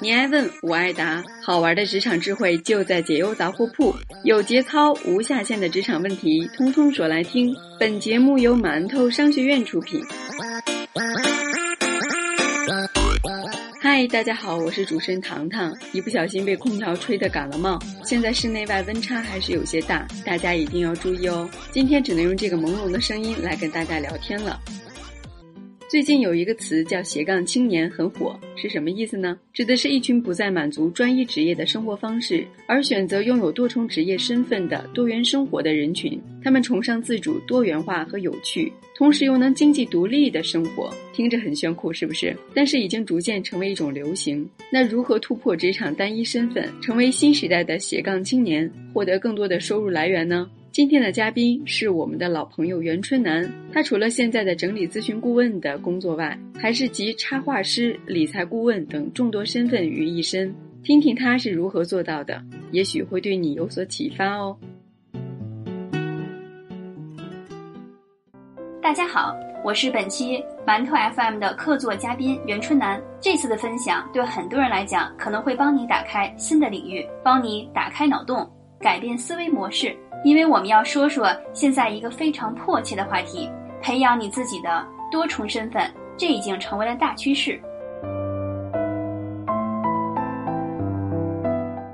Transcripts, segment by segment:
你爱问，我爱答，好玩的职场智慧就在解忧杂货铺，有节操、无下限的职场问题，通通说来听。本节目由馒头商学院出品。嗨，大家好，我是主持人糖糖。一不小心被空调吹得感了冒，现在室内外温差还是有些大，大家一定要注意哦。今天只能用这个朦胧的声音来跟大家聊天了。最近有一个词叫“斜杠青年”，很火，是什么意思呢？指的是一群不再满足专一职业的生活方式，而选择拥有多重职业身份的多元生活的人群。他们崇尚自主、多元化和有趣，同时又能经济独立的生活，听着很炫酷，是不是？但是已经逐渐成为一种流行。那如何突破职场单一身份，成为新时代的斜杠青年，获得更多的收入来源呢？今天的嘉宾是我们的老朋友袁春楠，他除了现在的整理咨询顾问的工作外，还是集插画师、理财顾问等众多身份于一身。听听他是如何做到的，也许会对你有所启发哦。大家好，我是本期馒头 FM 的客座嘉宾袁春楠。这次的分享对很多人来讲，可能会帮你打开新的领域，帮你打开脑洞，改变思维模式。因为我们要说说现在一个非常迫切的话题，培养你自己的多重身份，这已经成为了大趋势。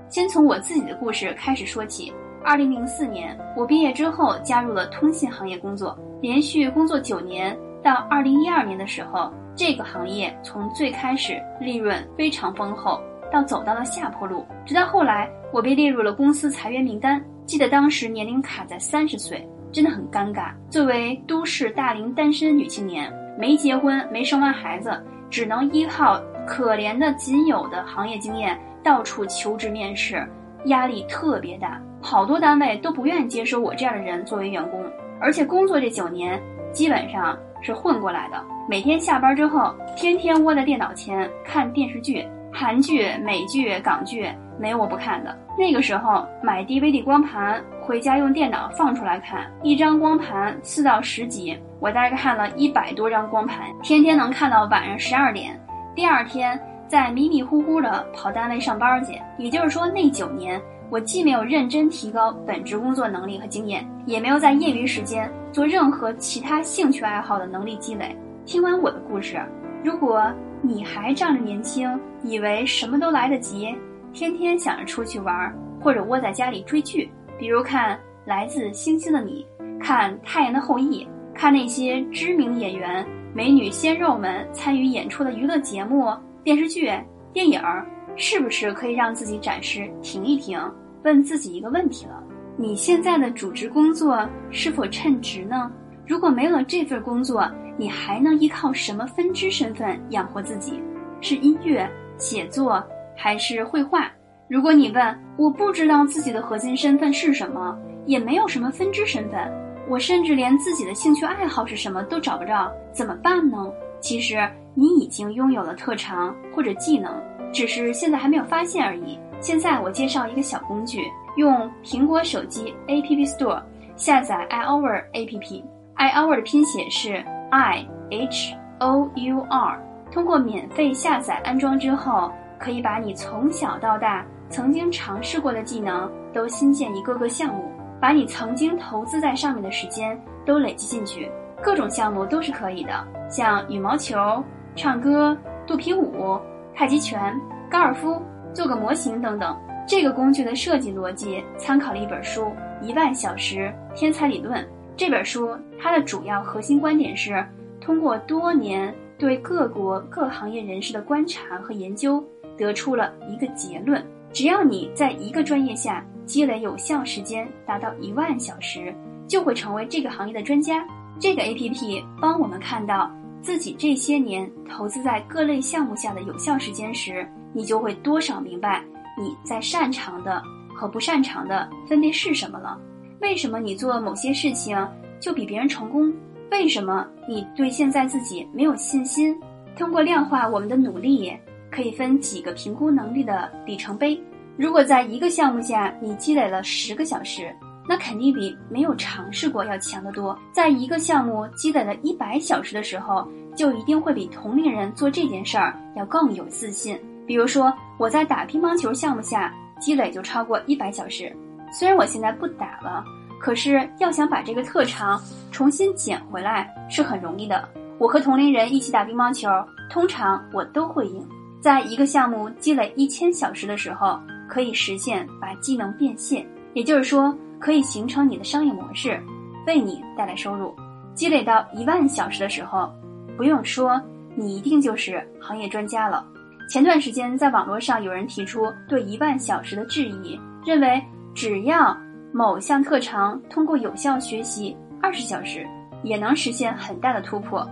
先从我自己的故事开始说起。二零零四年，我毕业之后加入了通信行业工作，连续工作九年，到二零一二年的时候，这个行业从最开始利润非常丰厚，到走到了下坡路，直到后来我被列入了公司裁员名单。记得当时年龄卡在三十岁，真的很尴尬。作为都市大龄单身女青年，没结婚，没生完孩子，只能依靠可怜的仅有的行业经验，到处求职面试，压力特别大。好多单位都不愿意接收我这样的人作为员工。而且工作这九年基本上是混过来的，每天下班之后，天天窝在电脑前看电视剧，韩剧、美剧、港剧。没有我不看的。那个时候买 DVD 光盘，回家用电脑放出来看，一张光盘四到十集，我大概看了一百多张光盘，天天能看到晚上十二点。第二天再迷迷糊糊的跑单位上班去。也就是说，那九年我既没有认真提高本职工作能力和经验，也没有在业余时间做任何其他兴趣爱好的能力积累。听完我的故事，如果你还仗着年轻，以为什么都来得及。天天想着出去玩，或者窝在家里追剧，比如看《来自星星的你》，看《太阳的后裔》，看那些知名演员、美女鲜肉们参与演出的娱乐节目、电视剧、电影儿，是不是可以让自己暂时停一停，问自己一个问题了：你现在的主职工作是否称职呢？如果没有了这份工作，你还能依靠什么分支身份养活自己？是音乐、写作？还是绘画。如果你问我不知道自己的核心身份是什么，也没有什么分支身份，我甚至连自己的兴趣爱好是什么都找不着，怎么办呢？其实你已经拥有了特长或者技能，只是现在还没有发现而已。现在我介绍一个小工具，用苹果手机 App Store 下载 iHour App，iHour 的拼写是 I H O U R，通过免费下载安装之后。可以把你从小到大曾经尝试过的技能都新建一个个项目，把你曾经投资在上面的时间都累积进去，各种项目都是可以的，像羽毛球、唱歌、肚皮舞、太极拳、高尔夫、做个模型等等。这个工具的设计逻辑参考了一本书《一万小时天才理论》。这本书它的主要核心观点是，通过多年对各国各行业人士的观察和研究。得出了一个结论：只要你在一个专业下积累有效时间达到一万小时，就会成为这个行业的专家。这个 A P P 帮我们看到自己这些年投资在各类项目下的有效时间时，你就会多少明白你在擅长的和不擅长的分别是什么了。为什么你做某些事情就比别人成功？为什么你对现在自己没有信心？通过量化我们的努力。可以分几个评估能力的里程碑。如果在一个项目下你积累了十个小时，那肯定比没有尝试过要强得多。在一个项目积累了一百小时的时候，就一定会比同龄人做这件事儿要更有自信。比如说，我在打乒乓球项目下积累就超过一百小时，虽然我现在不打了，可是要想把这个特长重新捡回来是很容易的。我和同龄人一起打乒乓球，通常我都会赢。在一个项目积累一千小时的时候，可以实现把技能变现，也就是说，可以形成你的商业模式，为你带来收入。积累到一万小时的时候，不用说，你一定就是行业专家了。前段时间在网络上有人提出对一万小时的质疑，认为只要某项特长通过有效学习二十小时，也能实现很大的突破。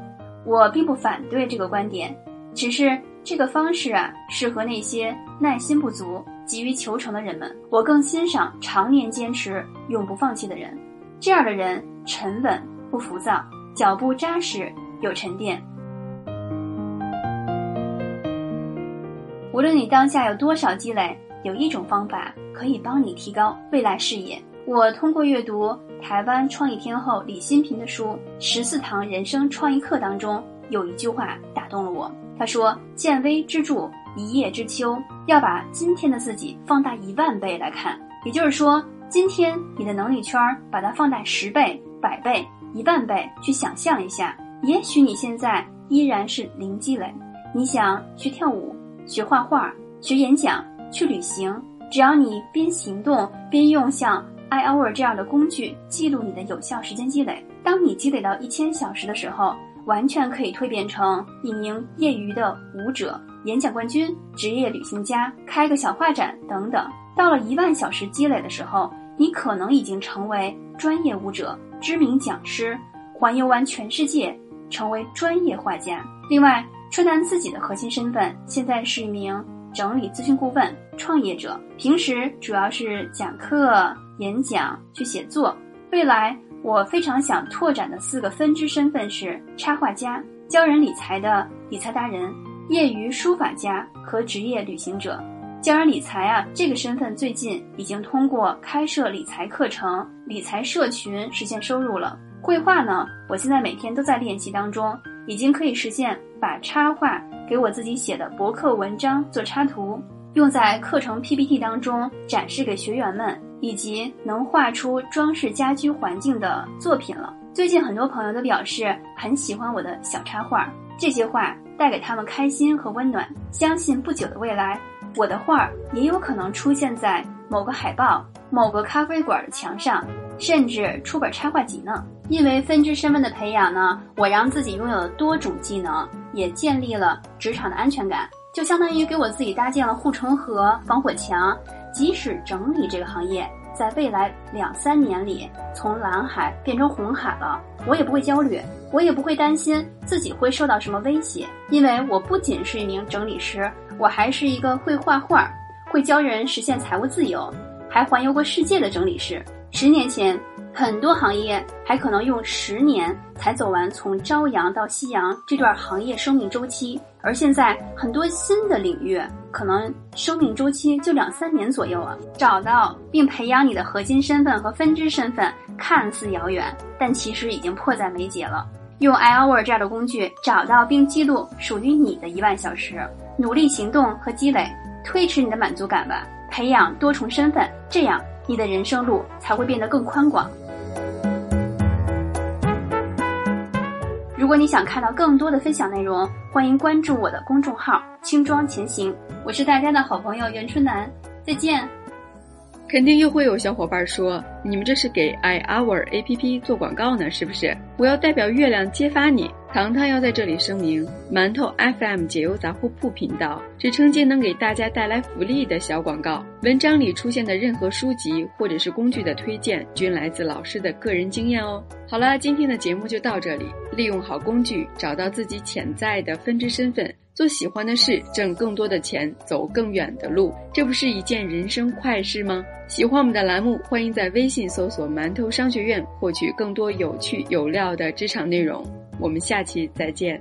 我并不反对这个观点，只是这个方式啊，适合那些耐心不足、急于求成的人们。我更欣赏常年坚持、永不放弃的人，这样的人沉稳。不浮躁，脚步扎实，有沉淀。无论你当下有多少积累，有一种方法可以帮你提高未来视野。我通过阅读台湾创意天后李新平的书《十四堂人生创意课》当中，有一句话打动了我。他说：“见微知著，一叶知秋，要把今天的自己放大一万倍来看。也就是说，今天你的能力圈把它放大十倍、百倍。”一万倍去想象一下，也许你现在依然是零积累。你想学跳舞、学画画、学演讲、去旅行，只要你边行动边用像 iHour 这样的工具记录你的有效时间积累，当你积累到一千小时的时候，完全可以蜕变成一名业余的舞者、演讲冠军、职业旅行家、开个小画展等等。到了一万小时积累的时候，你可能已经成为专业舞者。知名讲师环游完全世界，成为专业画家。另外，春楠自己的核心身份现在是一名整理咨询顾问、创业者，平时主要是讲课、演讲、去写作。未来，我非常想拓展的四个分支身份是插画家、教人理财的理财达人、业余书法家和职业旅行者。教人理财啊，这个身份最近已经通过开设理财课程、理财社群实现收入了。绘画呢，我现在每天都在练习当中，已经可以实现把插画给我自己写的博客文章做插图，用在课程 PPT 当中展示给学员们，以及能画出装饰家居环境的作品了。最近很多朋友都表示很喜欢我的小插画，这些画带给他们开心和温暖，相信不久的未来。我的画也有可能出现在某个海报、某个咖啡馆的墙上，甚至出本插画集呢。因为分支身份的培养呢，我让自己拥有了多种技能，也建立了职场的安全感，就相当于给我自己搭建了护城河、防火墙。即使整理这个行业在未来两三年里从蓝海变成红海了，我也不会焦虑，我也不会担心自己会受到什么威胁，因为我不仅是一名整理师。我还是一个会画画、会教人实现财务自由、还环游过世界的整理师。十年前，很多行业还可能用十年才走完从朝阳到夕阳这段行业生命周期，而现在很多新的领域可能生命周期就两三年左右了。找到并培养你的核心身份和分支身份，看似遥远，但其实已经迫在眉睫了。用 iHour 这样的工具，找到并记录属于你的一万小时。努力行动和积累，推迟你的满足感吧。培养多重身份，这样你的人生路才会变得更宽广。如果你想看到更多的分享内容，欢迎关注我的公众号“轻装前行”。我是大家的好朋友袁春楠，再见。肯定又会有小伙伴说：“你们这是给 iHour APP 做广告呢，是不是？”我要代表月亮揭发你。糖糖要在这里声明：馒头 FM 解忧杂货铺频道只承接能给大家带来福利的小广告。文章里出现的任何书籍或者是工具的推荐，均来自老师的个人经验哦。好了，今天的节目就到这里。利用好工具，找到自己潜在的分支身份。做喜欢的事，挣更多的钱，走更远的路，这不是一件人生快事吗？喜欢我们的栏目，欢迎在微信搜索“馒头商学院”，获取更多有趣有料的职场内容。我们下期再见。